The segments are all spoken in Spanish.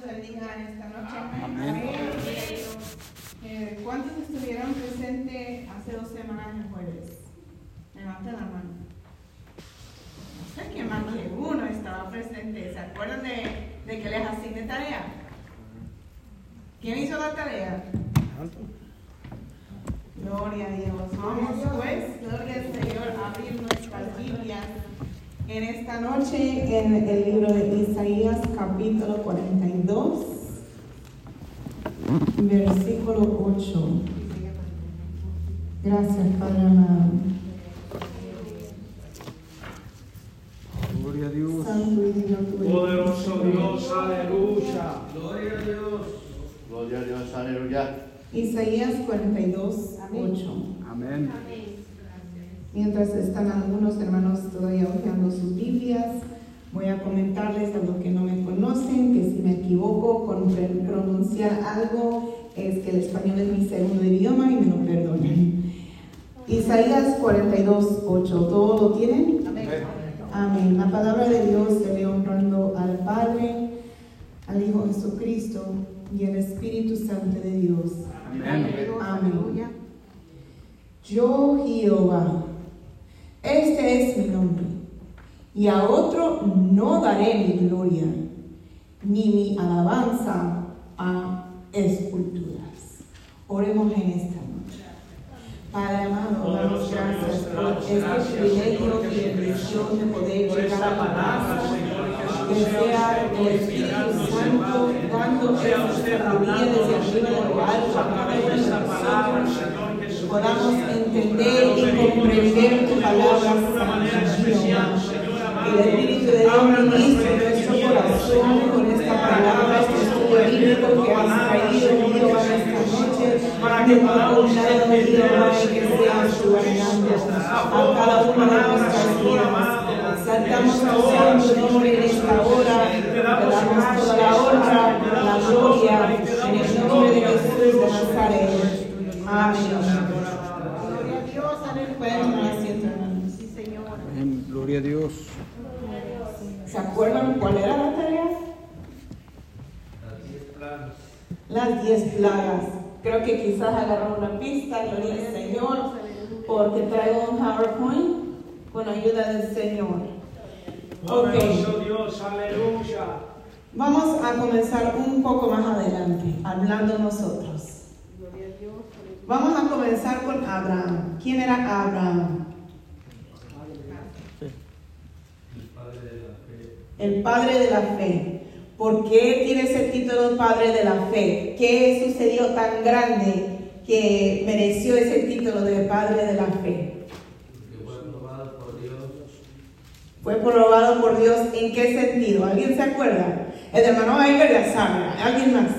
los bendiga en esta noche. Amén. Eh, ¿Cuántos estuvieron presentes hace dos semanas el jueves? Levanten la mano. No sé qué más de uno estaba presente. ¿Se acuerdan de, de que les asigné tarea? ¿Quién hizo la tarea? Gloria a Dios. Vamos pues, gloria al Señor, abrir nuestras Biblias en esta noche en el libro de Isaías capítulo 42, versículo 8. Gracias, Padre amado. Gloria a Dios. Santo y eres. Poderoso Dios, aleluya. Gloria a Dios. Gloria a Dios, aleluya. Isaías 42, 8. Amén. Mientras están algunos hermanos todavía hojeando sus Biblias, voy a comentarles a los que no me conocen que si me equivoco con pronunciar algo es que el español es mi segundo idioma y me lo perdonen. Isaías 42, 8. ¿Todo lo tienen? Amén. La palabra de Dios se ve honrando al Padre, al Hijo Jesucristo y al Espíritu Santo de Dios. Amén. Amén. Yo Jehová, este es mi nombre, y a otro no daré mi gloria, ni mi alabanza a esculturas. Oremos en esta noche. Padre amado, damos gracias por este privilegio y bendición de poder llegar a palabra, que sea el Espíritu Santo dando esa usted sabiduría desde arriba de lo alto a través de palabra, Señor Jesús. Podamos entender y comprender tu palabra. Y el Espíritu de Dios ministre nuestro corazón con esta palabra, este estudio bíblico que has traído, Jehová, esta noche, de tu condado, Jehová, y que seas tú hablando a cada una de nuestras vidas. Saltamos a tu nombre en esta hora, te damos toda la honra, la gloria, en el nombre de Jesús de Nazaret. Amén. Pueden tomar asiento, hermanos. Amén. Gloria a Dios. ¿Se acuerdan cuál era la tarea? Las diez plagas. Creo que quizás agarró una pista, gloria al Señor, porque traigo un PowerPoint con ayuda del Señor. Ok, Dios, aleluya. vamos a comenzar un poco más adelante, hablando nosotros. Vamos a comenzar con Abraham. ¿Quién era Abraham? El padre de la fe. ¿Por qué tiene ese título padre de la fe? ¿Qué sucedió tan grande que mereció ese título de padre de la fe? Fue probado por Dios en qué sentido? ¿Alguien se acuerda? El hermano Eiger ya sabe. ¿Alguien más?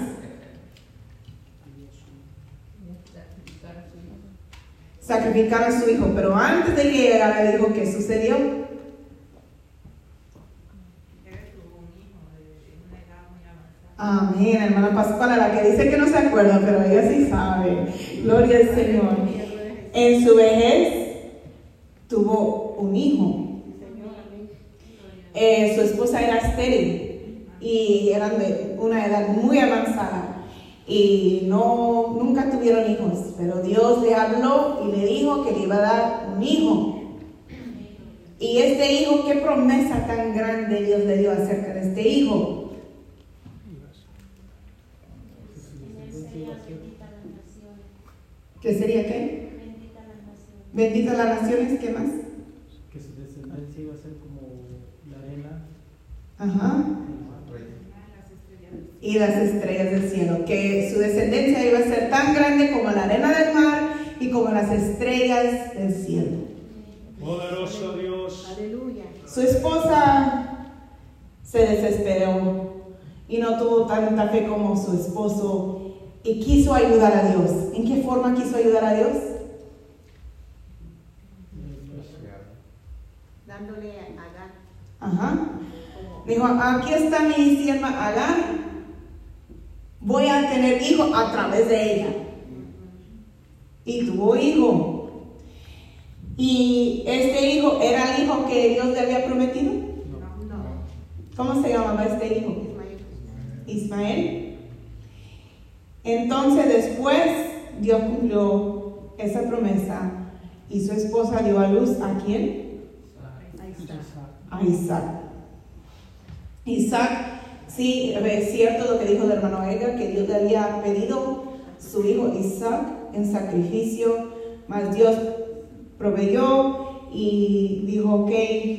Sacrificar a su hijo. Pero antes de que llegara le dijo qué sucedió. Amén, hermana Pascuala, la que dice que no se acuerda, pero ella sí sabe. Gloria al Señor. En su vejez tuvo un hijo. Eh, su esposa era estéril y eran de una edad muy avanzada y no nunca tuvieron hijos, pero Dios le habló y le dijo que le iba a dar un hijo. Y este hijo, qué promesa tan grande Dios le dio acerca de este hijo. ¿Qué sería qué? Bendita las naciones, ¿qué más? que su descendencia iba a ser como la arena Ajá. Y las estrellas del cielo, que su descendencia iba a ser tan grande como la arena del mar y como las estrellas del cielo. Poderoso Dios. Su esposa se desesperó y no tuvo tanta fe como su esposo y quiso ayudar a Dios. ¿En qué forma quiso ayudar a Dios? dándole a Agar. Ajá. Dijo, aquí está mi sierva Agar. Voy a tener hijo a través de ella. Y tuvo hijo. Y este hijo era el hijo que Dios le había prometido. No, ¿Cómo se llamaba este hijo? Ismael. Ismael. Entonces después Dios cumplió esa promesa y su esposa dio a luz a quién? A Isaac. Isaac, sí, es cierto lo que dijo el hermano Edgar, que Dios le había pedido su hijo Isaac en sacrificio, mas Dios proveyó y dijo, ok,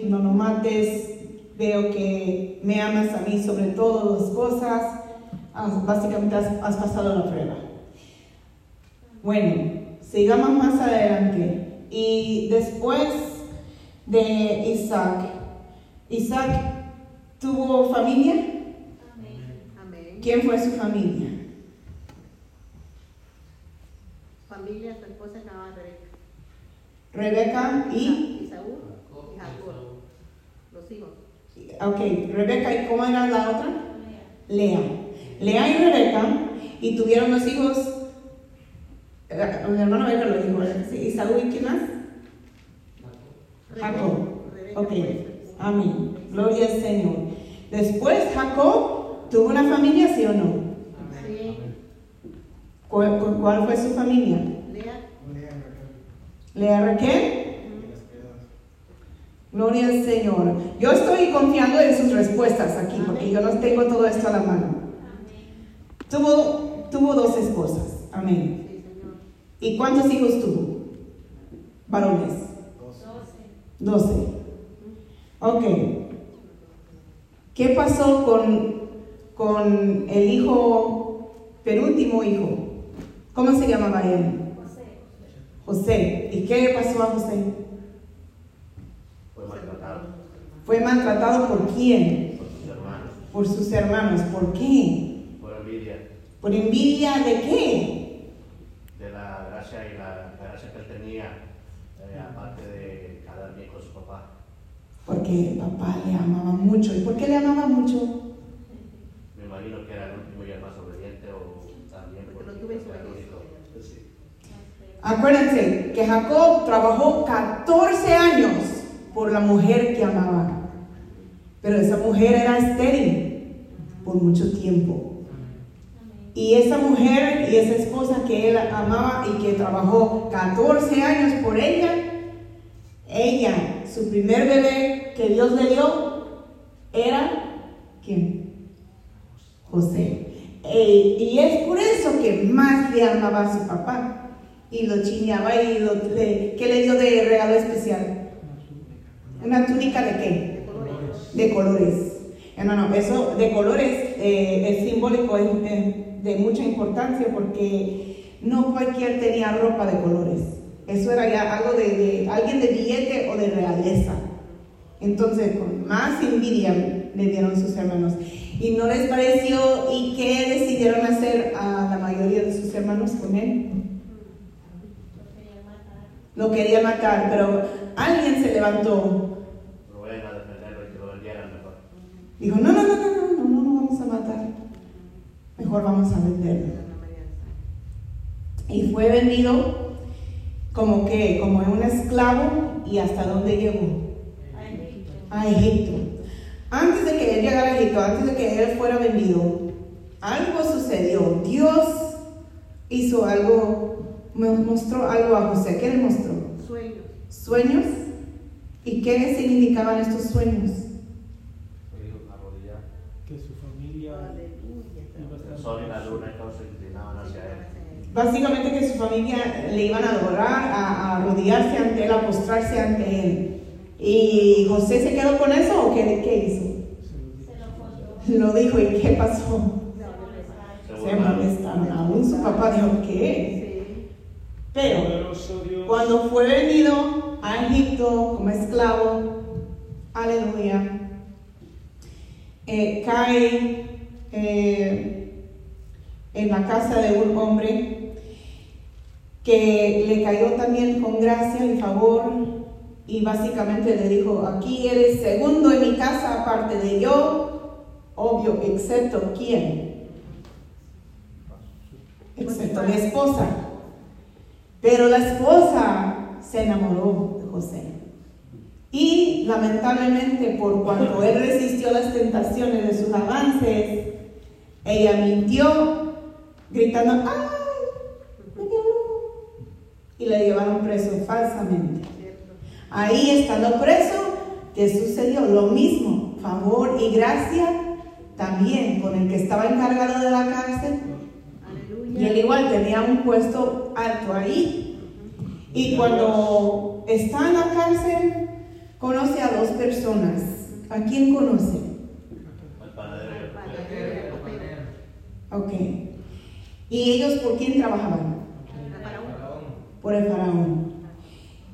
no lo mates, veo que me amas a mí sobre todas las cosas, Ah, básicamente has, has pasado la prueba. Bueno, sigamos más adelante. Y después de Isaac, Isaac tuvo familia. Amén. ¿Quién fue su familia? Familia, su esposa llamaba Rebeca. Rebeca y... Isaú y Jacob. Los hijos. Ok, Rebeca y ¿cómo era la otra? Lea. Lea y Rebeca y tuvieron los hijos. eh, Mi hermano Edgar lo dijo, Isaú y quién más? Jacob. Ok, amén. Gloria al Señor. Después Jacob tuvo una familia, ¿sí o no? Sí. ¿Cuál, cu- cuál fue su familia? Lea. Lea Raquel. Gloria al Señor. Yo estoy confiando en sus respuestas aquí porque yo no tengo todo esto a la mano. Tuvo, tuvo dos esposas. Amén. ¿Y cuántos hijos tuvo? Varones. Doce. Ok. ¿Qué pasó con, con el hijo, penúltimo hijo? ¿Cómo se llamaba él? José. ¿Y qué pasó a José? Fue maltratado Fue maltratado por quién? por sus hermanos, Por sus hermanos. ¿Por qué? Por envidia ¿Por envidia de qué? de la gracia y la, la gracia que él tenía, eh, aparte de quedar bien con su papá. Porque el papá le amaba mucho. ¿Y por qué le amaba mucho? Me imagino que era el último y el más obediente o también Porque no porque tuve era el su único. Sí. Acuérdense que Jacob trabajó 14 años por la mujer que amaba. Pero esa mujer era estéril por mucho tiempo. Y esa mujer y esa esposa que él amaba y que trabajó 14 años por ella, ella, su primer bebé que Dios le dio, era ¿quién? José. Y es por eso que más le amaba a su papá y lo chiñaba y lo, le, ¿qué le dio de regalo especial? ¿Una túnica de qué? De colores. de colores. Hermano, eso de colores eh, es simbólico, de mucha importancia porque no cualquier tenía ropa de colores. Eso era ya algo de, de alguien de billete o de realeza. Entonces, con más envidia le dieron sus hermanos. Y no les pareció, ¿y qué decidieron hacer a la mayoría de sus hermanos con él? Lo quería matar, pero alguien se levantó Lo vayan a lo mejor. Dijo, no, no, no, no, no, no, no, no vamos a matar. Mejor vamos a venderlo. Y fue vendido como que, como un esclavo y hasta dónde llegó? A Egipto. Antes de que él llegara a Egipto, antes de que él fuera vendido, algo sucedió. Dios hizo algo, mo- mostró algo a José. ¿Qué le mostró? Sueños. Sueños. ¿Y qué significaban estos sueños? Fue arrodillar. que su familia Aleluya. iba a estar El sol y la luna y todos se inclinaban hacia él. Básicamente que su familia le iban a adorar, a, a arrodillarse ante él, a postrarse ante él. ¿Y José se quedó con eso o qué, qué hizo? Lo dijo y ¿qué pasó? Se molestaron. Aún su papá dijo, ¿qué? Sí. Pero cuando fue venido a Egipto como esclavo, aleluya, eh, cae eh, en la casa de un hombre que le cayó también con gracia y favor y básicamente le dijo, aquí eres segundo en mi casa aparte de yo, obvio, excepto quién, excepto la esposa. Pero la esposa se enamoró de José. Y lamentablemente por cuando él resistió las tentaciones de sus avances, Ella mintió, gritando, ¡ay! me violó". Y le llevaron preso falsamente. Ahí estando preso, ¿qué sucedió? Lo mismo, favor y gracia también con el que estaba encargado de la cárcel. Aleluya. Y él igual tenía un puesto alto ahí. Y cuando está en la cárcel, conoce a dos personas. ¿A quién conoce? El panadero. Ok. ¿Y ellos por quién trabajaban? Faraón. Por el faraón.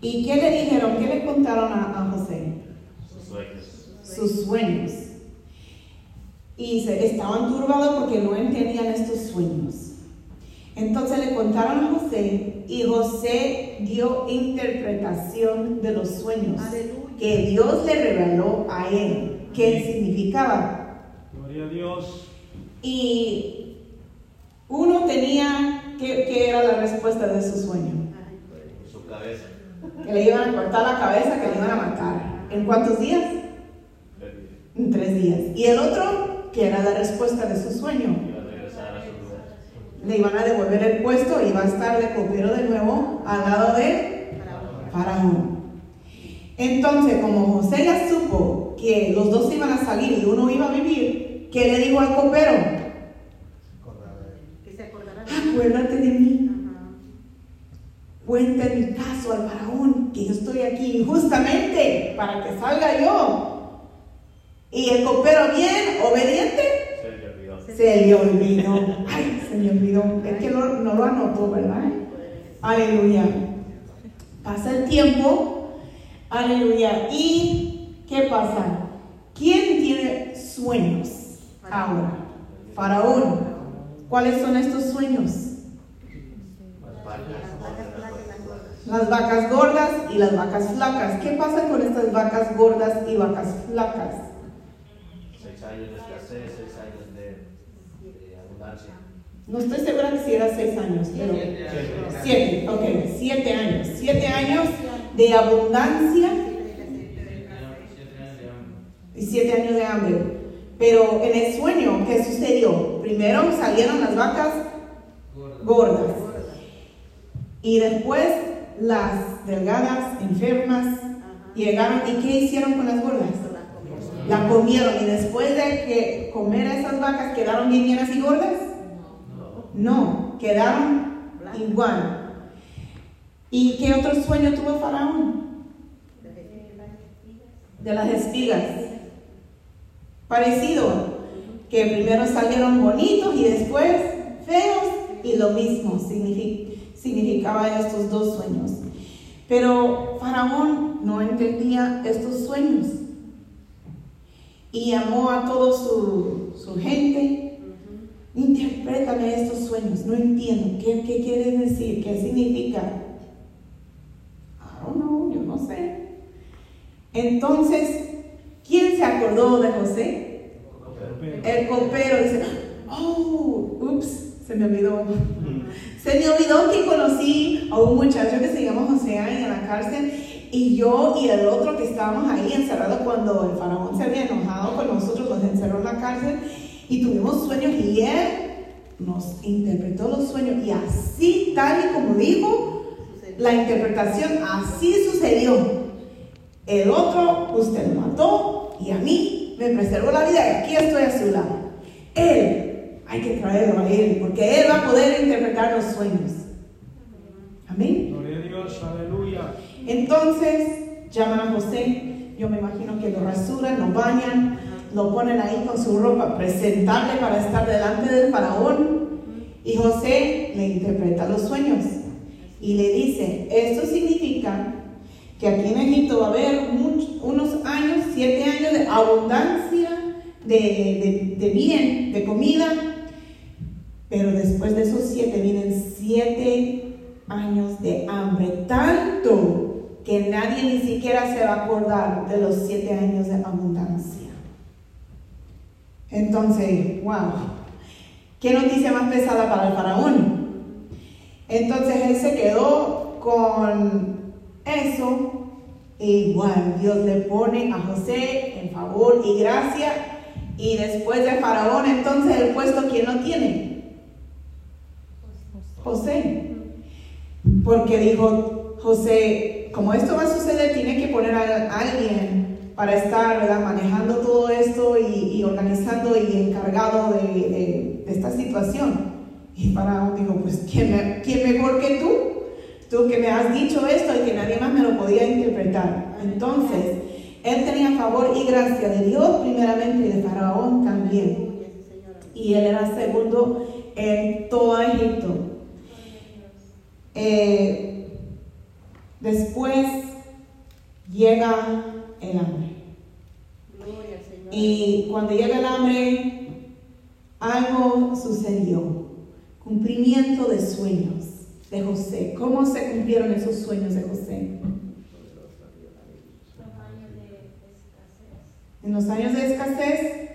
¿Y qué le dijeron? ¿Qué le contaron a, a José? Sus sueños. sus sueños. Y se, estaban turbados porque no entendían estos sueños. Entonces le contaron a José y José dio interpretación de los sueños Aleluya. que Dios le reveló a él, qué significaba. Gloria a Dios. Y uno tenía, ¿qué, qué era la respuesta de su sueño? Su cabeza. Que le iban a cortar la cabeza, que le iban a matar. ¿En cuántos días? En tres días. Y el otro, que era la respuesta de su sueño. Iba a regresar a su lugar. le iban a devolver el puesto y iba a estar de copero de nuevo al lado de. Faraón. Entonces, como José ya supo que los dos iban a salir y uno iba a vivir, ¿qué le dijo al copero? Que se acordará de Acuérdate de mí, cuenta mi caso al Faraón, que yo estoy aquí justamente para que salga yo. Y el copero bien, obediente, Se le olvidó. se le olvidó. Ay, se me olvidó. Es que no, no lo anotó, ¿verdad? Aleluya. Pasa el tiempo. Aleluya. ¿Y qué pasa? ¿Quién tiene sueños ahora? Faraón. ¿Cuáles son estos sueños? Las vacas, gordas. Las vacas gordas y las vacas flacas. ¿Qué pasa con estas vacas gordas y vacas flacas? Seis años de escasez, seis años de, de abundancia. No estoy segura que si era seis años, pero siete, ok, siete años. Siete años de abundancia y siete años de hambre. Pero en el sueño, ¿qué sucedió? Primero salieron las vacas gordas y después las delgadas, enfermas, llegaron y ¿qué hicieron con las gordas? La comieron y después de que comer esas vacas quedaron bien llenas y gordas? No, quedaron igual. ¿Y qué otro sueño tuvo faraón? De las espigas. Parecido, que primero salieron bonitos y después feos y lo mismo signifi- significaba estos dos sueños. Pero Faraón no entendía estos sueños y llamó a toda su, su gente. Interprétame estos sueños, no entiendo. ¿Qué, qué quiere decir? ¿Qué significa? I don't know, yo no sé. Entonces, ¿quién se acordó de José? El copero dice, oh, ups, se me olvidó. Se me olvidó que conocí a un muchacho que se llama José ahí en la cárcel y yo y el otro que estábamos ahí encerrados cuando el faraón se había enojado con nosotros, nos encerró en la cárcel y tuvimos sueños y él nos interpretó los sueños y así, tal y como dijo, la interpretación así sucedió. El otro usted lo mató y a mí me preservó la vida y aquí estoy a su lado. Él, hay que traerlo a él porque él va a poder interpretar los sueños. Amén. Gloria a Dios. Aleluya. Entonces llaman a José, yo me imagino que lo rasuran, lo bañan, lo ponen ahí con su ropa presentable para estar delante del faraón y José le interpreta los sueños y le dice, esto significa que aquí en Egipto va a haber unos años, siete años de abundancia, de, de- de bien, de comida, pero después de esos siete vienen siete años de hambre, tanto que nadie ni siquiera se va a acordar de los siete años de abundancia. Entonces, wow, qué noticia más pesada para el faraón. Entonces él se quedó con eso. Igual Dios le pone a José en favor y gracia Y después de Faraón, entonces el puesto, ¿quién lo tiene? José. Porque dijo José, como esto va a suceder, tiene que poner a alguien para estar ¿verdad? manejando todo esto y, y organizando y encargado de, de- de esta situación. Y Faraón dijo, pues ¿quién, quién mejor que tú? Tú que me has dicho esto y que nadie más me lo podía interpretar. Entonces, él tenía favor y gracia de Dios primeramente y de Faraón también. Y él era segundo en todo Egipto. Eh, después llega el hambre. Y cuando llega el hambre, algo sucedió. Cumplimiento de sueños de José. ¿Cómo se cumplieron esos sueños de José? En los años de escasez,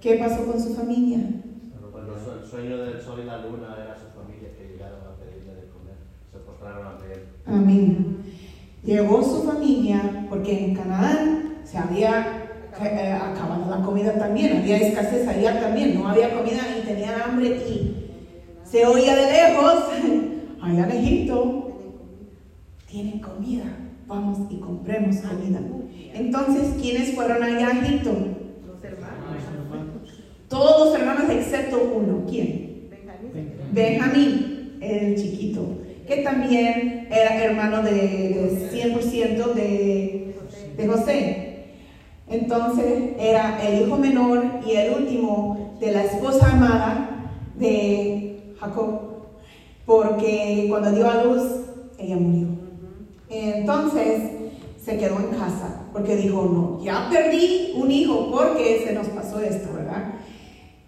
¿qué pasó con su familia? Bueno, el sueño del sol y la luna era su familia que llegaron a pedirle de comer, se postraron ante él. Amén. Llegó su familia porque en Canaán se había eh, acabado la comida también, había escasez allá también, no había comida y tenían hambre y se oía de lejos, allá en Egipto tienen comida, vamos y compremos comida. Entonces, ¿quiénes fueron allá a Egipto? Los hermanos. Todos los hermanos excepto uno, ¿quién? Benjamín. Benjamín, el chiquito, que también era hermano de, de 100% de, de José. Entonces era el hijo menor y el último de la esposa amada de Jacob, porque cuando dio a luz, ella murió. Entonces se quedó en casa, porque dijo, no, ya perdí un hijo porque se nos pasó esto, ¿verdad?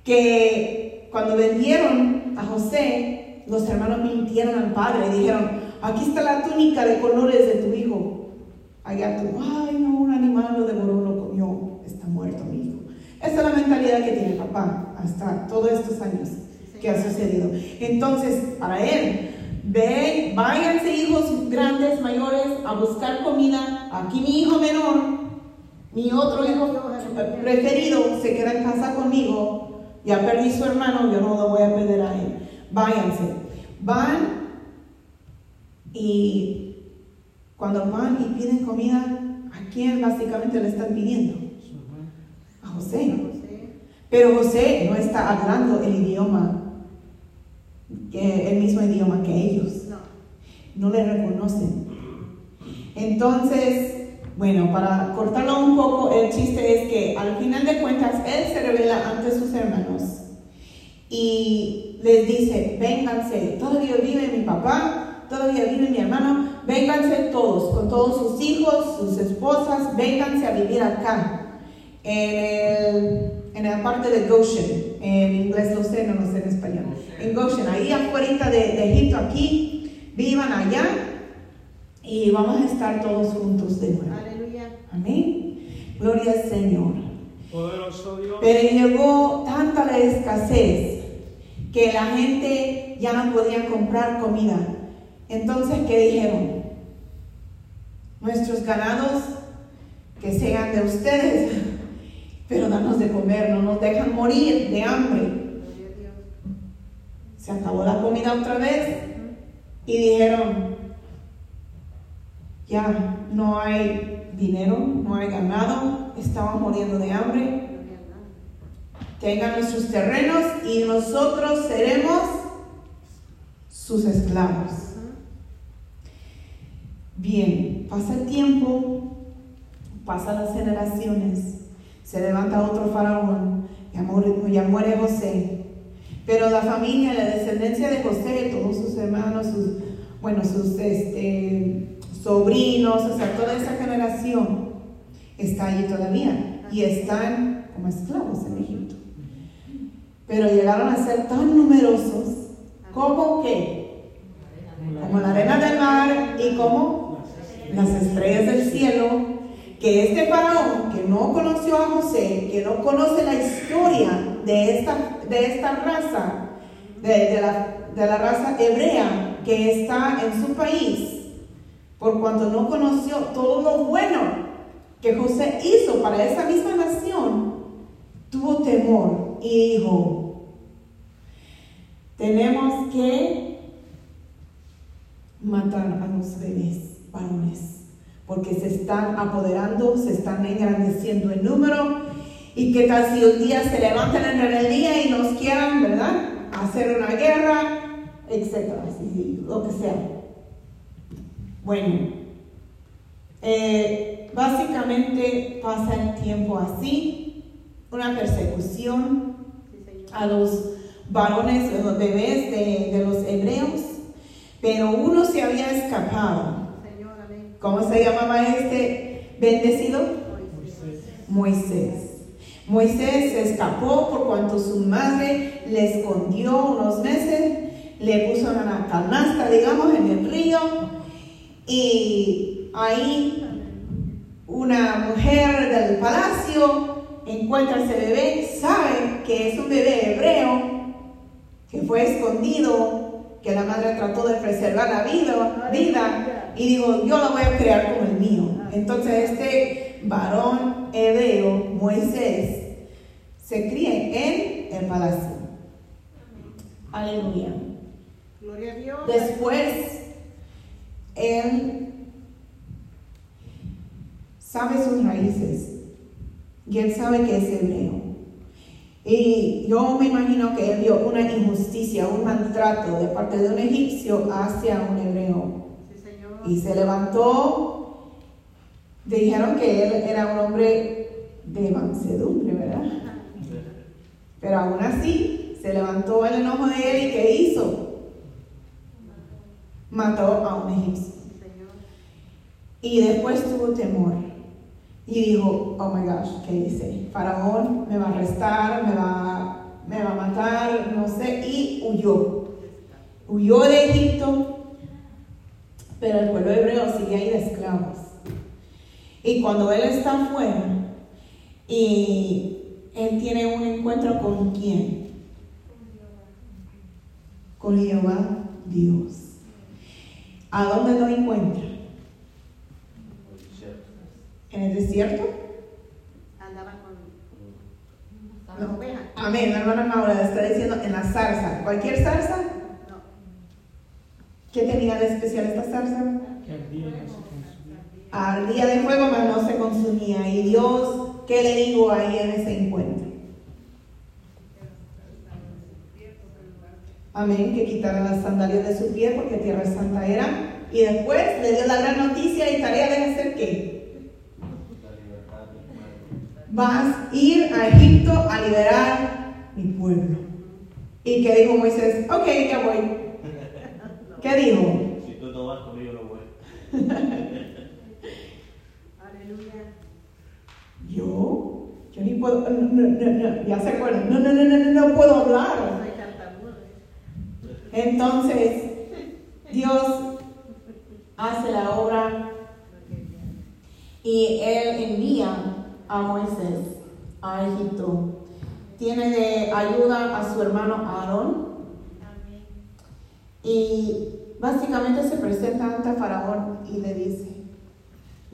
Que cuando vendieron a José, los hermanos mintieron al padre y dijeron, aquí está la túnica de colores de tu hijo. Allá tú, ay no, un animal lo devoró, lo comió, está muerto mi hijo. Esa es la mentalidad que tiene papá hasta todos estos años que ha sucedido. Entonces, para él, ven, váyanse hijos grandes, mayores, a buscar comida. Aquí mi hijo menor, mi otro hijo preferido, se queda en casa conmigo. Ya perdí su hermano, yo no lo voy a perder a él. Váyanse. Van y cuando van y piden comida, ¿a quién básicamente le están pidiendo? A. José. Pero José no está hablando el idioma, que- el mismo idioma que ellos. No. No le reconocen. Entonces, bueno, para cortarlo un poco, el chiste es que al final de cuentas él se revela ante sus hermanos y les dice, vénganse, todavía vive mi papá, todavía vive mi hermano, vénganse todos, con todos sus hijos, sus esposas, vénganse a vivir acá, en, el, en la parte de Goshen, en inglés lo sé, no lo sé en español, en Goshen, ahí afuera de, de Egipto, aquí, vivan allá y vamos a estar todos juntos de nuevo. Aleluya. Amén. Gloria al Señor. Poderoso Dios. Pero llegó tanta la escasez que la gente ya no podía comprar comida. Entonces, ¿qué dijeron? Nuestros ganados que sean de ustedes, pero danos de comer, no nos dejan morir de hambre. Se acabó la comida otra vez y dijeron, ya no hay dinero, no hay ganado, estamos muriendo de hambre, tengan nuestros terrenos y nosotros seremos sus esclavos. Bien, pasa el tiempo, pasan las generaciones, se levanta otro faraón, ya muere, ya muere José. Pero la familia, la descendencia de José, todos sus hermanos, sus, bueno, sus este, sobrinos, o sea, toda esa generación está allí todavía y están como esclavos en Egipto. Pero llegaron a ser tan numerosos como que, como la arena del mar y como las estrellas del cielo, que este faraón que no conoció a José, que no conoce la historia de esta, de esta raza, de, la, de la raza hebrea que está en su país, por cuanto no conoció todo lo bueno que José hizo para esa misma nación, tuvo temor y dijo, tenemos que matar a los bebés varones, porque se están apoderando, se están engrandeciendo en número, y que tal si un día se levantan en rebeldía y nos quieran, ¿verdad? Hacer una guerra, etcétera, lo que sea. Bueno, eh, básicamente pasa el tiempo así, una persecución a los varones, los bebés de, de los hebreos, pero uno se había escapado. ¿Cómo se llamaba este bendecido? Moisés. Moisés. Moisés se escapó por cuanto su madre le escondió unos meses, le puso en una canasta, digamos, en el río, y ahí una mujer del palacio encuentra ese bebé, sabe que es un bebé hebreo, que fue escondido, que la madre trató de preservar la vida, vida y dijo, yo lo voy a crear como el mío. Entonces este varón hebreo, Moisés, se cría en el palacio. Aleluya. Gloria a Dios. Después, él sabe sus raíces y él sabe que es hebreo. Y yo me imagino que él vio una injusticia, un maltrato de parte de un egipcio hacia un. Y se levantó, dijeron que él era un hombre de mansedumbre, ¿verdad? Pero aún así, se levantó el enojo de él y ¿qué hizo? Mató a un egipcio. Y después tuvo temor. Y dijo, oh my gosh, ¿qué hice? Faraón me va a arrestar, me va, me va a matar, no sé. Y huyó. Huyó de Egipto, pero el pueblo hebreo sigue ahí de esclavos. Y cuando él está afuera, y él tiene un encuentro con quién? Con Jehová Dios. ¿A dónde lo encuentra? ¿En el desierto? Andaba con las ovejas. Amén, hermana Maura está diciendo en la zarza. ¿Cualquier zarza? ¿Qué tenía de especial esta zarza? Que consumía. Ardía de fuego, pero no se consumía. Y Dios, ¿qué le digo ahí en ese encuentro? Amén, que quitara las sandalias de su pie porque tierra santa era. Y después le dio la gran noticia y tarea de hacer qué? Vas a ir a Egipto a liberar mi pueblo. ¿Y qué dijo Moisés? Ok, ya voy. ¿Qué dijo? Si tú no vas conmigo, no voy. Aleluya. Yo, yo ni puedo, no, no, no, no, ya se acuerdan, no, no, no, no, no, no puedo hablar. Tartamudo. Entonces, Dios hace la obra y Él envía a Moisés a Egipto. Tiene de ayuda a su hermano Aarón y básicamente se presenta ante Faraón y le dice,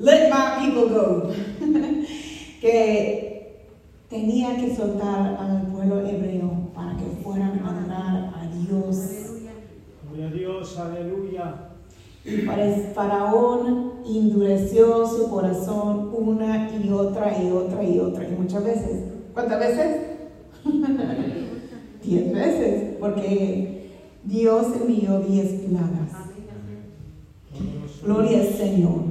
Let my people go. que tenía que soltar al pueblo hebreo para que fueran a adorar a Dios. Gloria a Dios, aleluya. Y para el faraón endureció su corazón una y otra y otra y otra y muchas veces. ¿Cuántas veces? Diez veces, porque Dios envió diez plagas. Gloria al. Señor.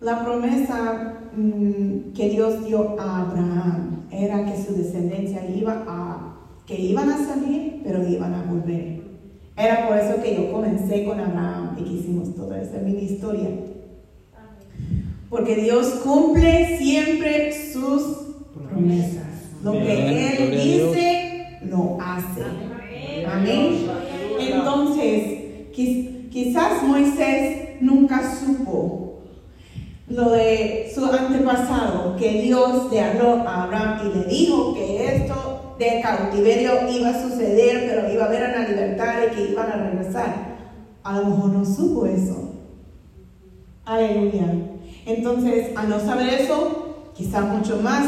La promesa mm, que Dios dio a Abraham era que su descendencia iba a, que iban a salir, pero iban a volver. Era por eso que yo comencé con Abraham y que hicimos toda esa mini historia. Porque Dios cumple siempre sus promesas. Lo que. Él dice, lo hace. Amén. Entonces, quiz- quizás Moisés nunca supo lo de su antepasado, que Dios le habló a Abraham y le dijo que esto de cautiverio iba a suceder, pero iba a haber una libertad y que iban a regresar. A lo mejor no supo eso. Aleluya. Entonces, al no saber eso, quizá mucho más,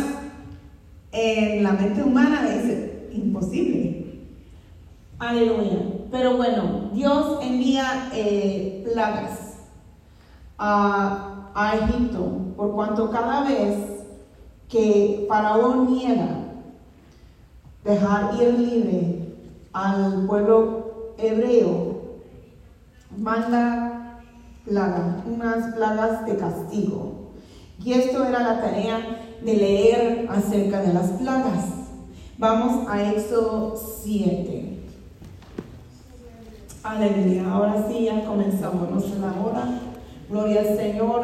en la mente humana es imposible. Aleluya. Pero bueno, Dios envía eh, plagas a, a Egipto, por cuanto cada vez que Faraón niega dejar ir libre al pueblo hebreo, manda plagas, unas plagas de castigo. Y esto era la tarea de leer acerca de las plagas. Vamos a Éxodo 7. Aleluya. Ahora sí, ya comenzamos nuestra hora. Gloria al Señor.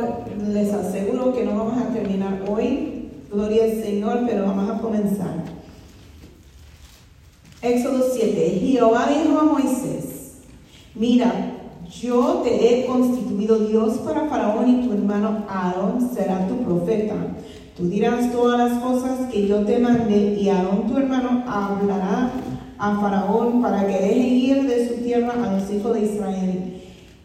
Les aseguro que no vamos a terminar hoy. Gloria al Señor, pero vamos a comenzar. Éxodo 7. Jehová dijo a Moisés, mira, yo te he constituido Dios para Faraón y tu hermano Aarón será tu profeta. Tú dirás todas las cosas que yo te mandé y Aarón tu hermano hablará a Faraón para que deje ir de su tierra a los hijos de Israel.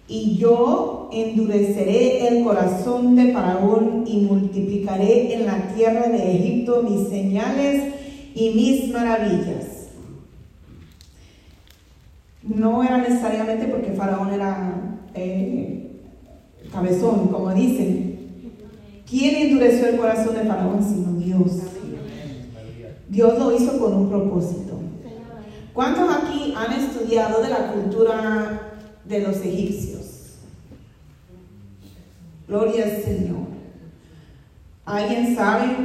Y yo endureceré el corazón de Faraón y multiplicaré en la tierra de Egipto mis señales y mis maravillas. No era necesariamente porque Faraón era eh, cabezón, como dicen. ¿Quién endureció el corazón de Faraón sino Dios? Dios lo hizo con un propósito. ¿Cuántos aquí han estudiado de la cultura de los egipcios? Gloria al Señor. ¿Alguien sabe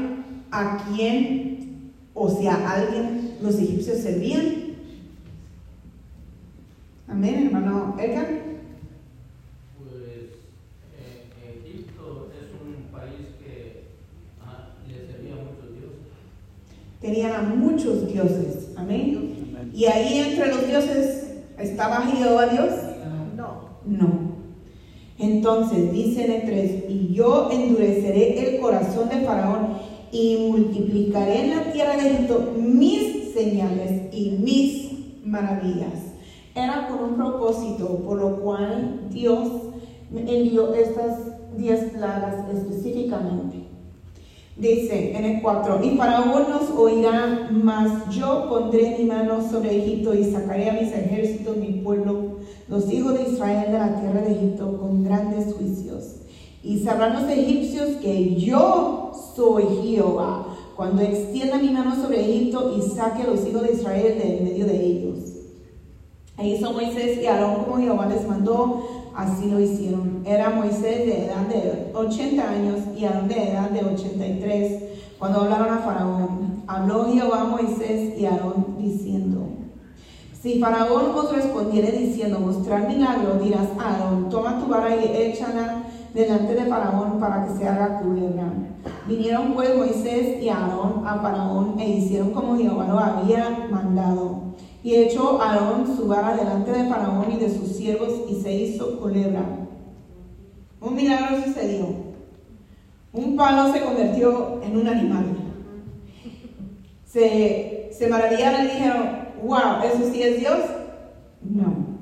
a quién o si a alguien los egipcios servían? Amén, hermano Edgar. Pues eh, Egipto es un país que ah, le servía a muchos dioses. Tenían a muchos dioses. Amén. Amén. Y ahí entre los dioses estaba Jehová Dios. No. No. Entonces dicen entre y yo endureceré el corazón de Faraón y multiplicaré en la tierra de Egipto mis señales y mis maravillas. Era con un propósito, por lo cual Dios envió estas diez plagas específicamente. Dice en el 4, y Faraón nos oirá, mas yo pondré mi mano sobre Egipto y sacaré a mis ejércitos, mi pueblo, los hijos de Israel de la tierra de Egipto con grandes juicios. Y sabrán los egipcios que yo soy Jehová, cuando extienda mi mano sobre Egipto y saque a los hijos de Israel de en medio de ellos. E hizo Moisés y Aarón como Jehová les mandó, así lo hicieron. Era Moisés de edad de 80 años y Aarón de edad de 83 cuando hablaron a Faraón. Habló Jehová a Moisés y Aarón diciendo, si Faraón os respondiere diciendo, mostrar milagro, dirás a Aarón, toma tu vara y échala delante de Faraón para que se haga culebra. Vinieron pues Moisés y Aarón a Faraón e hicieron como Jehová lo había mandado. Y echó Aarón su vara delante de Faraón y de sus siervos y se hizo culebra. Un milagro sucedió. Un palo se convirtió en un animal. Se, se maravillaron y dijeron, wow, ¿eso sí es Dios? No.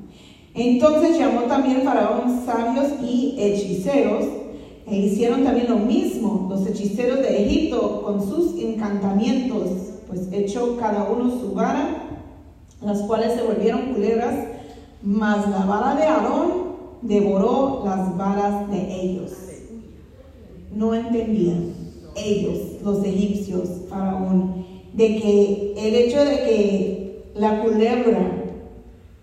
Entonces llamó también Faraón sabios y hechiceros e hicieron también lo mismo los hechiceros de Egipto con sus encantamientos, pues echó cada uno su vara las cuales se volvieron culebras, mas la vara de Aarón devoró las varas de ellos. No entendían ellos, los egipcios, Faraón, de que el hecho de que la culebra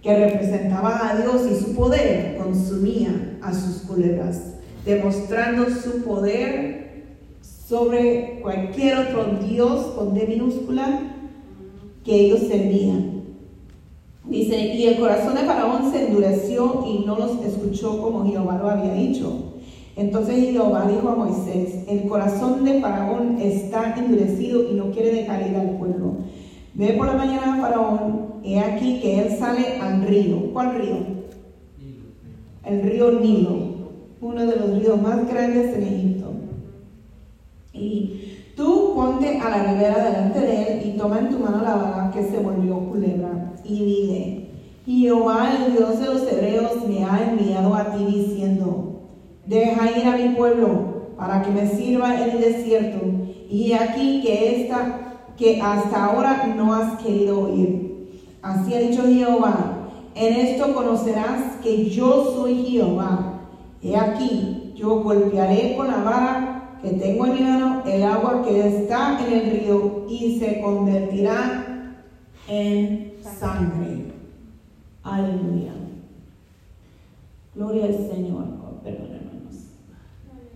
que representaba a Dios y su poder consumía a sus culebras, demostrando su poder sobre cualquier otro Dios con D minúscula que ellos servían. Dice, y el corazón de Faraón se endureció y no los escuchó como Jehová lo había dicho. Entonces Jehová dijo a Moisés, el corazón de Faraón está endurecido y no quiere dejar ir al pueblo. Ve por la mañana a Faraón, he aquí que él sale al río. ¿Cuál río? El río Nilo, uno de los ríos más grandes en Egipto. Y ponte a la ribera delante de él y toma en tu mano la vara que se volvió culebra y dile, Jehová el Dios de los hebreos me ha enviado a ti diciendo, deja ir a mi pueblo para que me sirva en el desierto y aquí que esta que hasta ahora no has querido oír. Así ha dicho Jehová, en esto conocerás que yo soy Jehová. He aquí, yo golpearé con la vara que tengo en mi mano el agua que está en el río y se convertirá en sangre. Aleluya. Gloria al Señor. Oh, perdón, hermanos.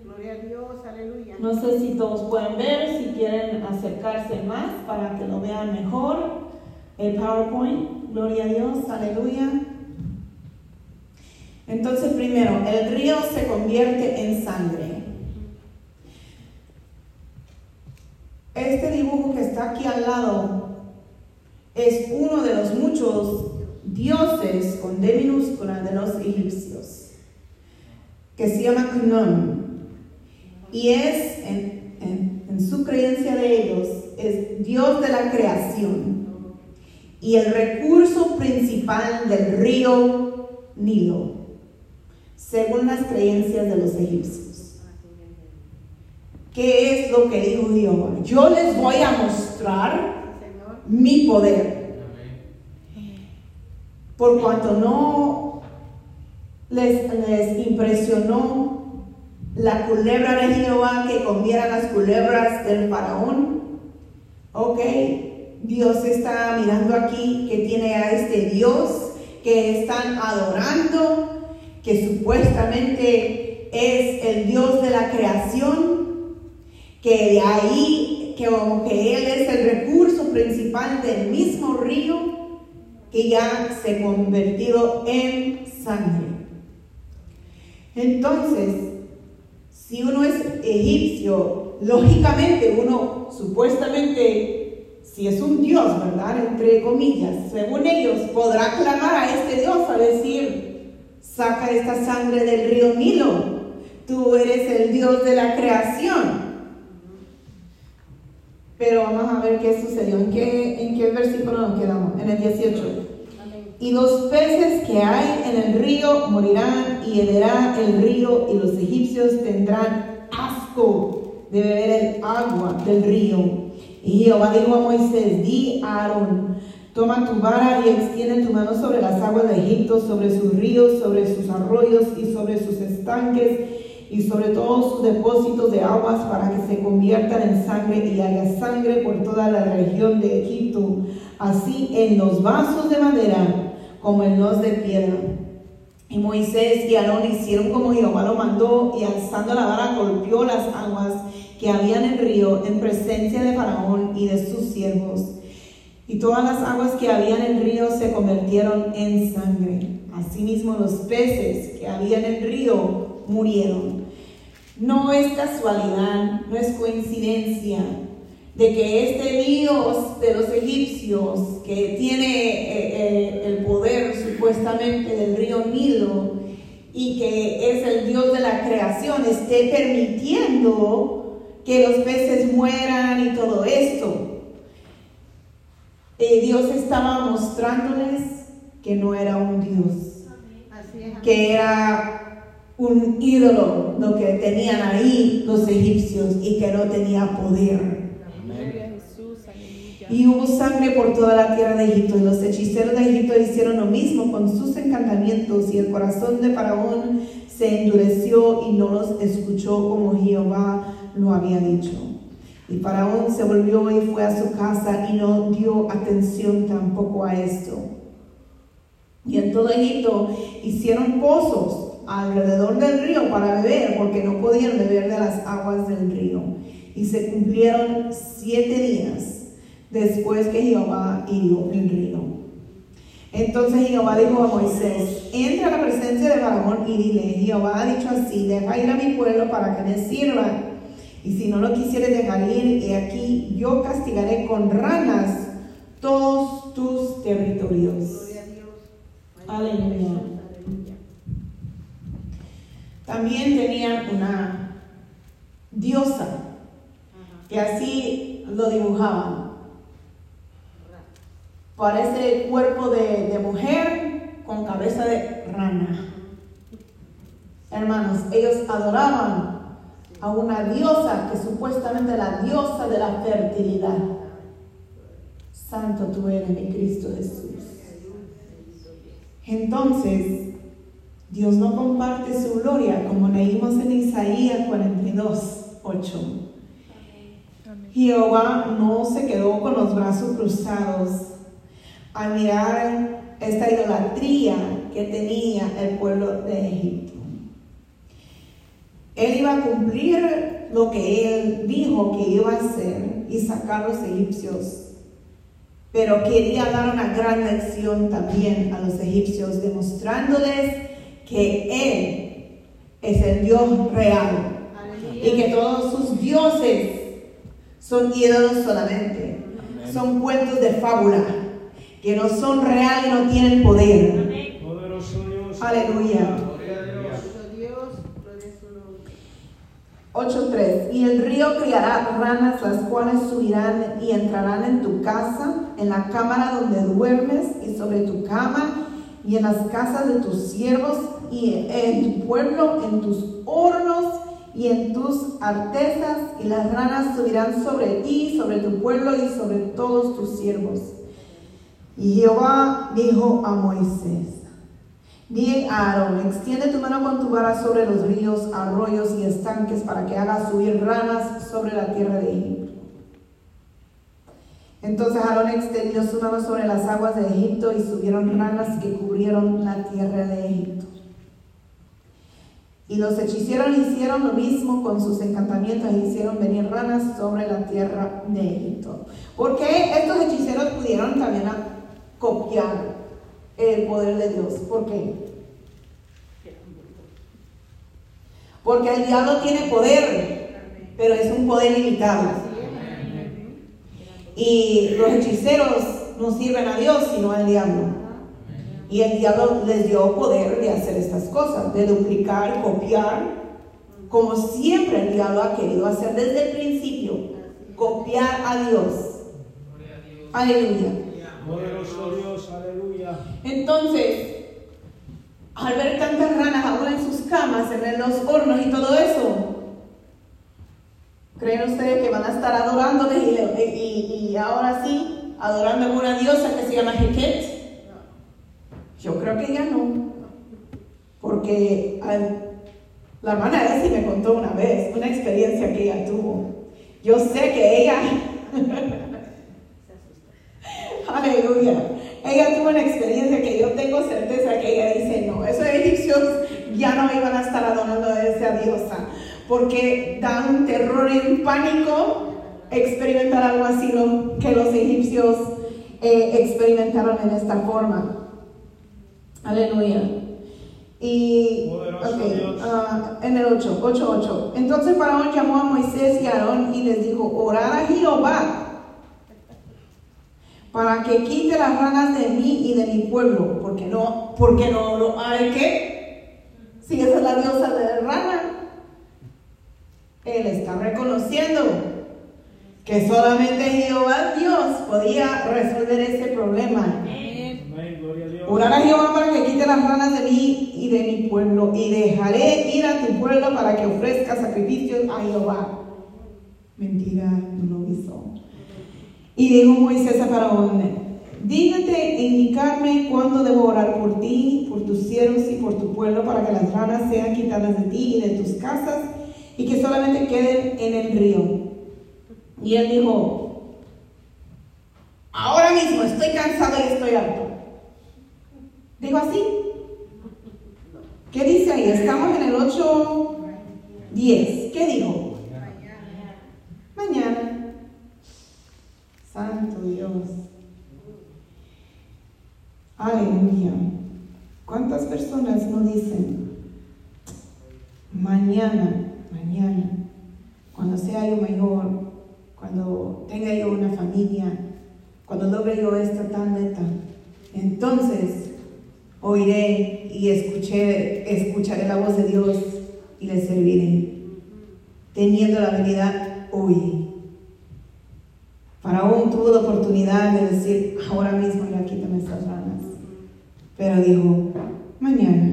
Gloria a Dios, aleluya. No sé si todos pueden ver, si quieren acercarse más para que lo vean mejor. El PowerPoint, gloria a Dios, aleluya. Entonces, primero, el río se convierte en sangre. Este dibujo que está aquí al lado es uno de los muchos dioses con D minúscula de los egipcios, que se llama Khnum. Y es, en, en- en su creencia de ellos, es Dios de la creación y el recurso principal del río Nilo, según las creencias de los egipcios. ¿Qué es lo que dijo Jehová? Yo les voy a mostrar mi poder por cuanto no les, les impresionó la culebra de Jehová que comiera las culebras del faraón. Ok, Dios está mirando aquí que tiene a este Dios que están adorando, que supuestamente es el Dios de la creación, que de ahí, que como que Él es el recurso principal del mismo río que ya se ha convertido en sangre. Entonces, si uno es egipcio, lógicamente uno supuestamente, si es un dios, ¿verdad? Entre comillas, según ellos, podrá clamar a este dios a decir, saca esta sangre del río Nilo, tú eres el dios de la creación. Pero vamos a ver qué sucedió, en qué, en qué versículo nos quedamos, en el 18. Amén. Y los peces que hay en el río morirán y hederá el río y los egipcios tendrán asco de beber el agua del río. Y Jehová dijo a Moisés, di a Aarón, toma tu vara y extiende tu mano sobre las aguas de Egipto, sobre sus ríos, sobre sus arroyos y sobre sus estanques y sobre todos sus depósitos de aguas para que se conviertan en sangre y haya sangre por toda la región de Egipto, así en los vasos de madera como en los de piedra. Y Moisés y Aarón hicieron como Jehová lo mandó y alzando la vara golpeó las aguas que había en el río en presencia de Faraón y de sus siervos. Y todas las aguas que había en el río se convirtieron en sangre. Asimismo los peces que había en el río murieron. No es casualidad, no es coincidencia de que este Dios de los egipcios, que tiene eh, eh, el poder supuestamente del río Nilo y que es el Dios de la creación, esté permitiendo que los peces mueran y todo esto. Eh, Dios estaba mostrándoles que no era un Dios que era un ídolo lo que tenían ahí los egipcios y que no tenía poder. Y hubo sangre por toda la tierra de Egipto y los hechiceros de Egipto hicieron lo mismo con sus encantamientos y el corazón de Faraón se endureció y no los escuchó como Jehová lo había dicho. Y Faraón se volvió y fue a su casa y no dio atención tampoco a esto. Y en todo Egipto hicieron pozos alrededor del río para beber, porque no podían beber de las aguas del río. Y se cumplieron siete días después que Jehová hirió el río. Entonces Jehová dijo a Moisés, entra a la presencia de Faraón y dile, Jehová ha dicho así, deja ir a mi pueblo para que me sirvan. Y si no lo quisieres dejar ir, he aquí, yo castigaré con ranas todos tus territorios. Gloria a Dios. Aleluya. Aleluya. También tenían una diosa, que así lo dibujaban. Parece cuerpo de, de mujer con cabeza de rana. Hermanos, ellos adoraban a una diosa que supuestamente la diosa de la fertilidad. Santo tú eres mi Cristo Jesús. Entonces, Dios no comparte su gloria como leímos en Isaías 42, 8. Jehová no se quedó con los brazos cruzados al mirar esta idolatría que tenía el pueblo de Egipto. Él iba a cumplir lo que él dijo que iba a hacer y sacar a los egipcios. Pero quería dar una gran lección también a los egipcios, demostrándoles que Él es el Dios real y que todos sus dioses son ídolos solamente, son cuentos de fábula, que no son reales y no tienen poder. Dios. Aleluya. Gloria a Dios. Dios, gloria a su nombre. 8.3 Y el río criará ranas, las cuales subirán y entrarán en tu casa, en la cámara donde duermes y sobre tu cama, y en las casas de tus siervos, y en tu pueblo, en tus hornos y en tus artesas, y las ranas subirán sobre ti, sobre tu pueblo y sobre todos tus siervos. Y Jehová dijo a Moisés, Di a Aarón, extiende tu mano con tu vara sobre los ríos, arroyos y estanques para que haga subir ranas sobre la tierra de Egipto. Entonces Aarón extendió su mano sobre las aguas de Egipto y subieron ranas que cubrieron la tierra de Egipto. Y los hechiceros hicieron lo mismo con sus encantamientos e hicieron venir ranas sobre la tierra de Egipto. Porque estos hechiceros pudieron también copiar el poder de Dios. ¿Por qué? Porque el diablo tiene poder, pero es un poder limitado. Y los hechiceros no sirven a Dios, sino al diablo. Y el diablo les dio poder de hacer estas cosas, de duplicar, copiar, como siempre el diablo ha querido hacer desde el principio, copiar a Dios. Aleluya. Entonces, al ver tantas ranas aún en sus camas, en los hornos y todo eso, ¿creen ustedes que van a estar adorándoles y, y- ahora sí, adorando a una diosa que se llama Heket? Yo creo que ya no. Porque la hermana Essie me contó una vez una experiencia que ella tuvo. Yo sé que ella Aleluya. Ella tuvo una experiencia que yo tengo certeza que ella dice, no, esos egipcios ya no iban a estar adorando a esa diosa, porque da un terror y un pánico experimentar algo así lo que los egipcios eh, experimentaron en esta forma. Aleluya. Y Poderoso ok, Dios. ah, en el 8, 8, 8. Entonces Faraón llamó a Moisés y a Aarón y les dijo, orar a Jehová para que quite las ranas de mí y de mi pueblo, porque no, porque no lo haré qué? Si esa es la diosa de la rana. Él está reconociendo que solamente Jehová Dios podía resolver ese problema. Orar a Jehová para que quite las ranas de mí y de mi pueblo, y dejaré ir a tu pueblo para que ofrezca sacrificios a Jehová. Mentira, no lo hizo. Y dijo Moisés a Faraón, dígnate indicarme cuándo debo orar por ti, por tus siervos y por tu pueblo, para que las ranas sean quitadas de ti y de tus casas, y que solamente queden en el río. Y él dijo, ahora mismo estoy cansado y estoy harto. Dijo así. ¿Qué dice ahí? Estamos en el 8, 10. ¿Qué dijo? Mañana. Santo Dios. Aleluya. ¿Cuántas personas no dicen mañana, mañana, cuando sea yo mayor, cuando tenga yo una familia, cuando logre yo esta tal meta, entonces oiré y escuché, escucharé la voz de Dios y le serviré, teniendo la habilidad hoy. Faraón tuvo la oportunidad de decir, ahora mismo ya quítame estas ranas. Pero dijo, mañana.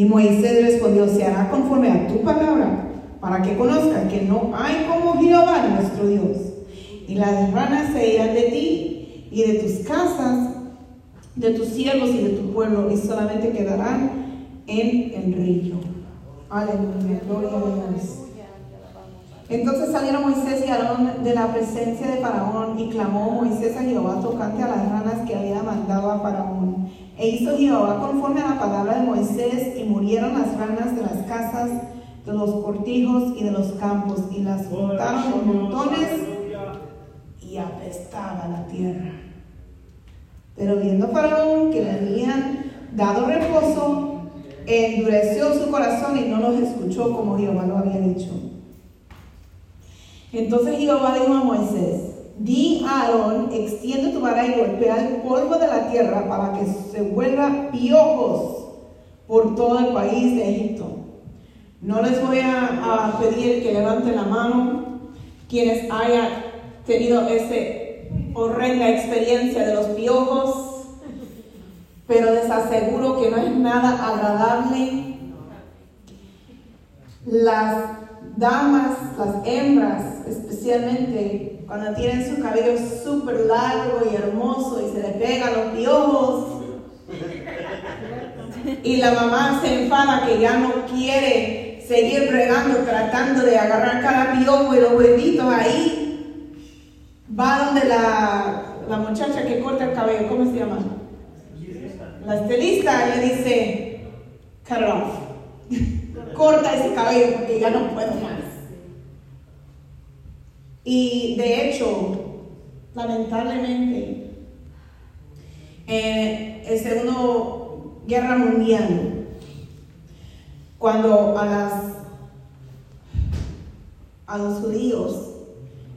Y Moisés respondió, se hará conforme a tu palabra, para que conozcan que no hay como Jehová nuestro Dios. Y las ranas se irán de ti y de tus casas, de tus siervos y de tu pueblo, y solamente quedarán en el río. Aleluya, gloria a Dios. Entonces salieron Moisés y Aarón de la presencia de Faraón y clamó Moisés a Jehová tocante a las ranas que había mandado a Faraón. E hizo Jehová conforme a la palabra de Moisés y murieron las ranas de las casas, de los cortijos y de los campos y las juntaron en montones y apestaba la tierra. Pero viendo Faraón que le habían dado reposo, endureció su corazón y no los escuchó como Jehová lo había dicho. Entonces Jehová dijo a Moisés, di a Aarón, extiende tu vara y golpea el polvo de la tierra para que se vuelva piojos por todo el país de Egipto. No les voy a, a pedir que levanten la mano quienes hayan tenido esa horrenda experiencia de los piojos, pero les aseguro que no es nada agradable. Las damas, las hembras, especialmente cuando tienen su cabello súper largo y hermoso y se le pegan los piojos. Y la mamá se enfada que ya no quiere seguir bregando, tratando de agarrar cada piojo y los huevitos ahí. Va donde la, la muchacha que corta el cabello, ¿cómo se llama? La estilista le dice, cut off. Corta ese cabello porque ya no puedo más. Y de hecho, lamentablemente, en el segundo guerra mundial, cuando a las a los judíos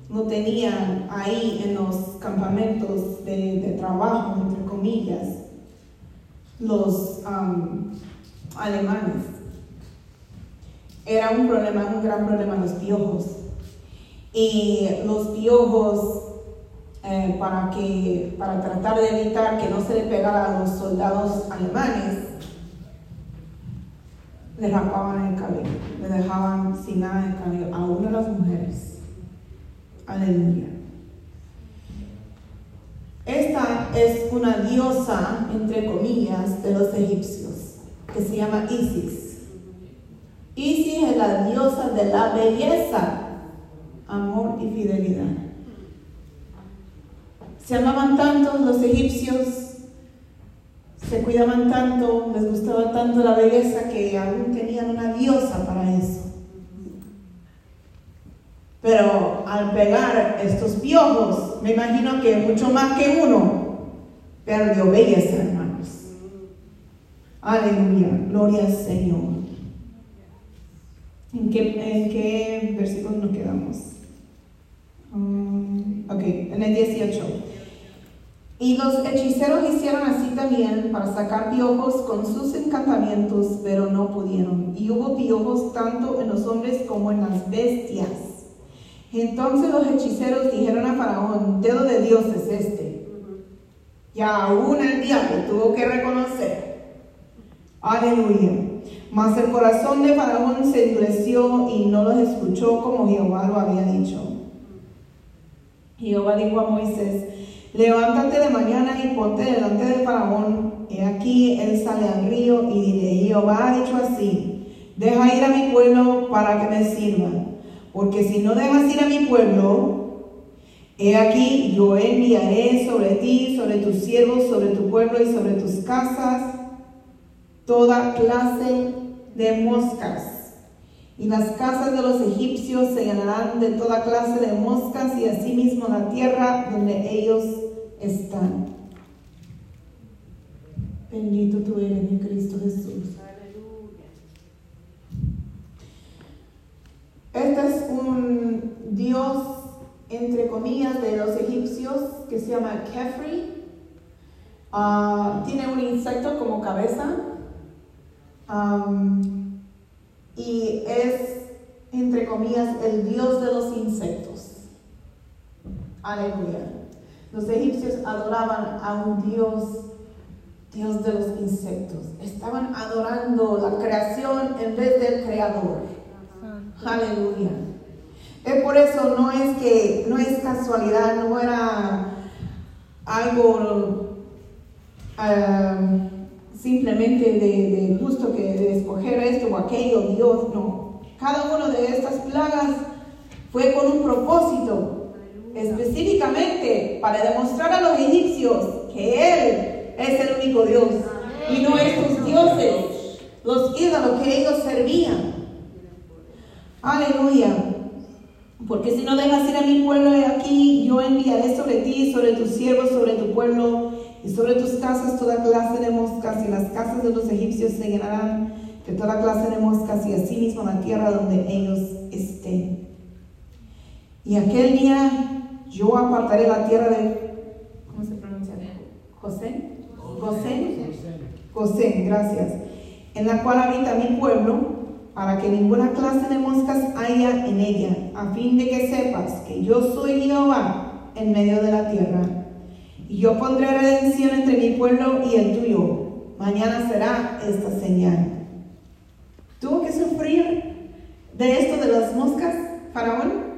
no tenían ahí en los campamentos de, trabajo, entre comillas, los alemanes. Era un problema, un gran problema los piojos. Y los piojos, eh, para, que, para tratar de evitar que no se le pegara a los soldados alemanes, le rapaban el cabello, le dejaban sin nada de cabello, a las mujeres. Aleluya. Esta es una diosa, entre comillas, de los egipcios, que se llama Isis. Isis es la diosa de la belleza, fidelidad. Se amaban tanto los egipcios, se cuidaban tanto, les gustaba tanto la belleza que aún tenían una diosa para eso. Pero al pegar estos piojos, me imagino que mucho más que uno perdió belleza, hermanos. Aleluya, gloria al Señor. ¿En qué, en qué versículo nos quedamos? Ok, en el 18. Y los hechiceros hicieron así también para sacar piojos con sus encantamientos, pero no pudieron. Y hubo piojos tanto en los hombres como en las bestias. Entonces los hechiceros dijeron a Faraón, dedo de Dios es este. Y aún el diablo tuvo que reconocer. Aleluya. Mas el corazón de Faraón se endureció y no los escuchó como Jehová lo había dicho. Jehová dijo a Moisés, levántate de mañana y ponte delante de Faraón. Y aquí él sale al río y dile, Jehová ha dicho así, deja ir a mi pueblo para que me sirvan. Porque si no dejas ir a mi pueblo, he aquí yo enviaré sobre ti, sobre tus siervos, sobre tu pueblo y sobre tus casas toda clase de moscas. Y las casas de los egipcios se llenarán de toda clase de moscas y asimismo la tierra donde ellos están. Bendito tú eres, mi Cristo Jesús. Este es un dios, entre comillas, de los egipcios que se llama Kefri. Ah, tiene un insecto como cabeza. Um, y es, entre comillas, el dios de los insectos. Aleluya. Los egipcios adoraban a un dios, dios de los insectos. Estaban adorando la creación en vez del creador. Aleluya. Es por eso no es que no es casualidad, no era algo ah, simplemente de, de gusto que de escoger esto o aquello, Dios, no. Cada una de estas plagas fue con un propósito, específicamente para demostrar a los egipcios que Él es el único Dios y no estos dioses, los ídolos que ellos servían. Aleluya. Porque si no dejas ir a mi pueblo de aquí, yo enviaré sobre ti, sobre tus siervos, sobre tu pueblo y sobre tus casas toda clase de moscas, y las casas de los egipcios se llenarán de toda clase de moscas, y así mismo la tierra donde ellos estén. Y aquel día yo apartaré la tierra de. ¿Cómo se pronuncia? José. José. José, gracias. En la cual habita mi pueblo para que ninguna clase de moscas haya en ella, a fin de que sepas que yo soy Jehová en medio de la tierra. Yo pondré redención entre mi pueblo y el tuyo. Mañana será esta señal. ¿Tuvo que sufrir de esto de las moscas, Faraón?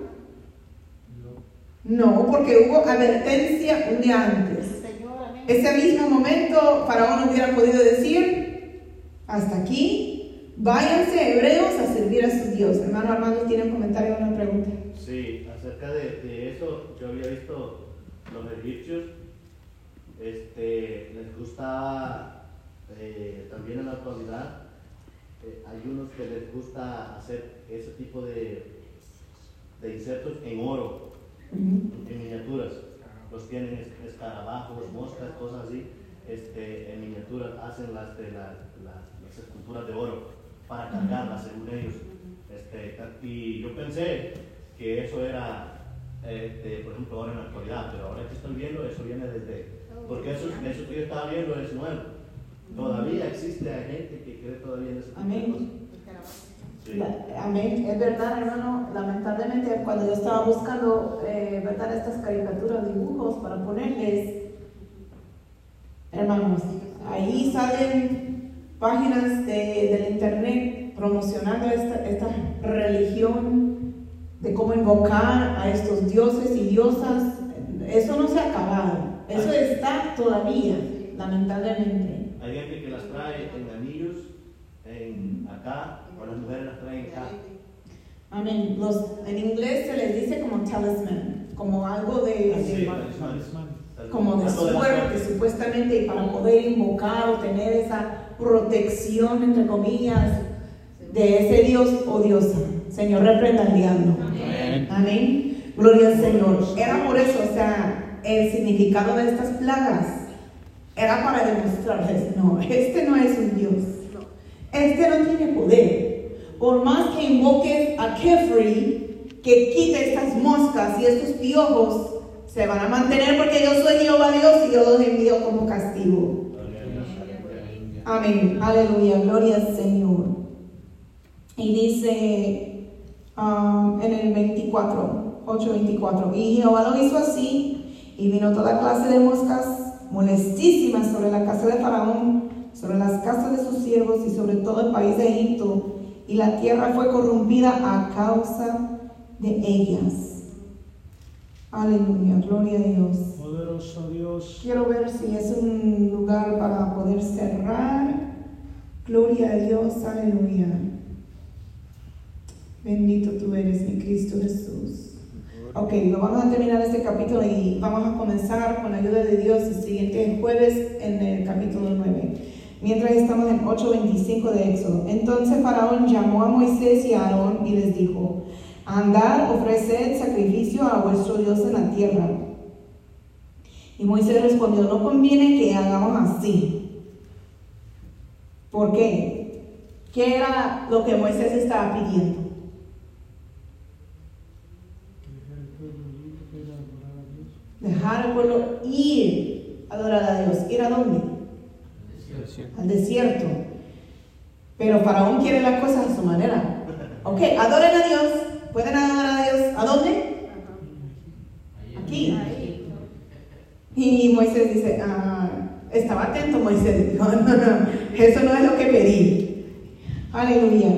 No, porque hubo advertencia un día antes. Ese mismo momento, Faraón hubiera podido decir, hasta aquí, Váyanse hebreos a servir a su Dios. Hermano Armando, ¿tiene un comentario o una pregunta? Sí, acerca de, de, eso, yo había visto los egipcios, este, les gusta eh, también en la actualidad, eh, hay unos que les gusta hacer ese tipo de, de insertos en oro, en miniaturas. Los tienen escarabajos, moscas, cosas así, este, en miniaturas, hacen las, de la, las esculturas de oro para cargarla, según ellos. Este, y yo pensé que eso era, este, por ejemplo, ahora en la actualidad, pero ahora que estoy viendo, eso viene desde. Porque eso, eso que yo estaba viendo es nuevo. Todavía existe gente que cree todavía en eso. Amén. Sí. amén, es verdad, hermano. Lamentablemente, cuando yo estaba buscando, eh, verdad, estas caricaturas, dibujos para ponerles, hermanos, ahí salen páginas de, del internet promocionando esta, esta religión de cómo invocar a estos dioses y diosas. Eso no se ha acabado. Eso está todavía, lamentablemente. Hay gente que las trae en anillos, en acá, o las mujeres las traen acá. Amén. Los, en inglés se les dice como talisman, como algo de, de como de suerte, supuestamente, y para poder invocar o tener esa protección, entre comillas, de ese Dios o diosa. Señor, reprenda al diablo. Amén. Gloria al Señor. Era por eso, o sea, el significado de estas plagas era para demostrarles, no, este no es un Dios. Este no tiene poder. Por más que invoques a Kefri, que quite estas moscas y estos piojos, se van a mantener porque yo soy Jehová Dios y yo los envío como castigo. Amén. Aleluya. Gloria al Señor. Y dice um, en el 24, 8, 24. Y Jehová lo hizo así. Y vino toda clase de moscas molestísimas sobre la casa de Faraón, sobre las casas de sus siervos y sobre todo el país de Egipto. Y la tierra fue corrompida a causa de ellas. Aleluya, gloria a Dios. Poderoso Dios. Quiero ver si es un lugar para poder cerrar. Gloria a Dios, aleluya. Bendito tú eres, mi Cristo Jesús. Ok, lo vamos a terminar este capítulo y vamos a comenzar con la ayuda de Dios el siguiente jueves en el capítulo 9. Mientras estamos en 8.25 de Éxodo. Entonces Faraón llamó a Moisés y a Aarón y les dijo, andar, ofreced sacrificio a vuestro Dios en la tierra. Y Moisés respondió, no conviene que hagamos así. ¿Por qué? ¿Qué era lo que Moisés estaba pidiendo? Dejar al pueblo ir a adorar a Dios. ¿Ir a dónde? Al desierto. Pero Faraón quiere las cosas a su manera. Ok, adoren a Dios, ¿Pueden adorar a Dios? ¿A dónde? Aquí. Y Moisés dice, ah, estaba atento Moisés, dijo, no, no, eso no es lo que pedí. Aleluya.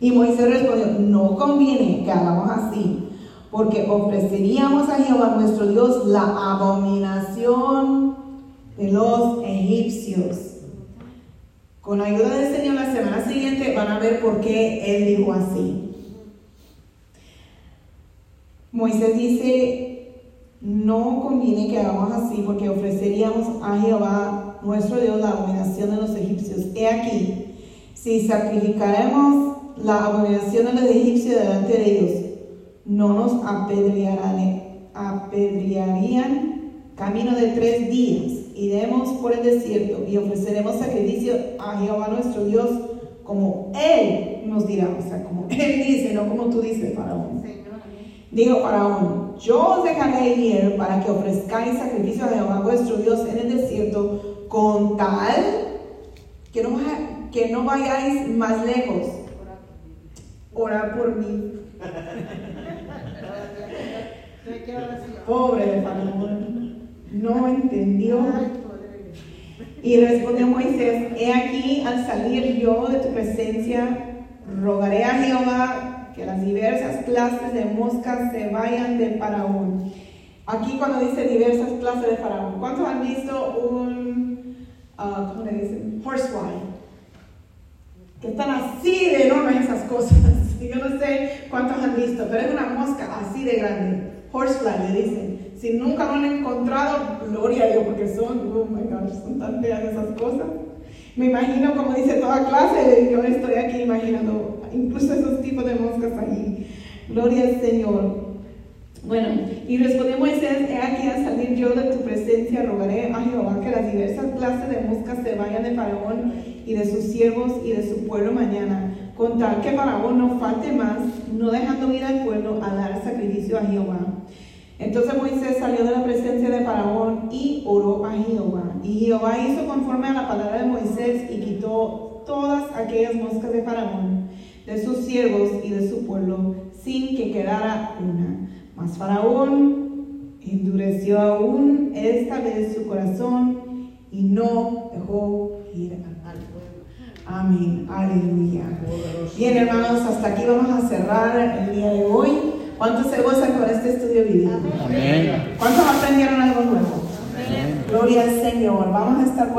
Y Moisés respondió, no conviene que hagamos así, porque ofreceríamos a Jehová nuestro Dios la abominación de los egipcios. Con la ayuda del Señor la semana siguiente van a ver por qué Él dijo así. Moisés dice, no conviene que hagamos así porque ofreceríamos a Jehová nuestro Dios la abominación de los egipcios. He aquí, si sacrificaremos la abominación de los egipcios delante de ellos, no nos apedrearían camino de tres días. Iremos por el desierto y ofreceremos sacrificio a Jehová nuestro Dios como Él nos dirá, o sea, como Él dice, no como tú dices, Faraón. Dijo Faraón, yo os dejaré ir para que ofrezcáis sacrificio a Jehová vuestro Dios en el desierto con tal que no, que no vayáis más lejos. Orar por mí. Pobre de Faraón. No entendió. Y respondió Moisés, he aquí al salir yo de tu presencia, rogaré a Jehová que las diversas clases de moscas se vayan de Faraón. Aquí cuando dice diversas clases de Faraón, ¿cuántos han visto un, uh, ¿cómo le dicen? Horsefly. Que están así de enormes esas cosas. Yo no sé cuántos han visto, pero es una mosca así de grande. Horsefly le dicen. Si nunca lo han encontrado, gloria a Dios, porque son, oh my gosh, son tan feas esas cosas. Me imagino, como dice toda clase, yo estoy aquí imaginando incluso esos tipos de moscas allí. Gloria al Señor. Bueno, y respondió Moisés, he aquí al salir yo de tu presencia, rogaré a Jehová que las diversas clases de moscas se vayan de Faraón y de sus siervos y de su pueblo mañana, con tal que Faraón no falte más, no dejando ir al pueblo a dar sacrificio a Jehová. Entonces Moisés salió de la presencia de Faraón y oró a Jehová. Y Jehová hizo conforme a la palabra de Moisés y quitó todas aquellas moscas de Faraón, de sus siervos y de su pueblo, sin que quedara una. Mas Faraón endureció aún esta vez su corazón y no dejó ir. Amén. Aleluya. Bien, hermanos, hasta aquí vamos a cerrar el día de hoy. ¿Cuántos se gozan con este estudio bíblico? Amén. ¿Cuántos aprendieron algo nuevo? Amén. Gloria al Señor. Vamos a estar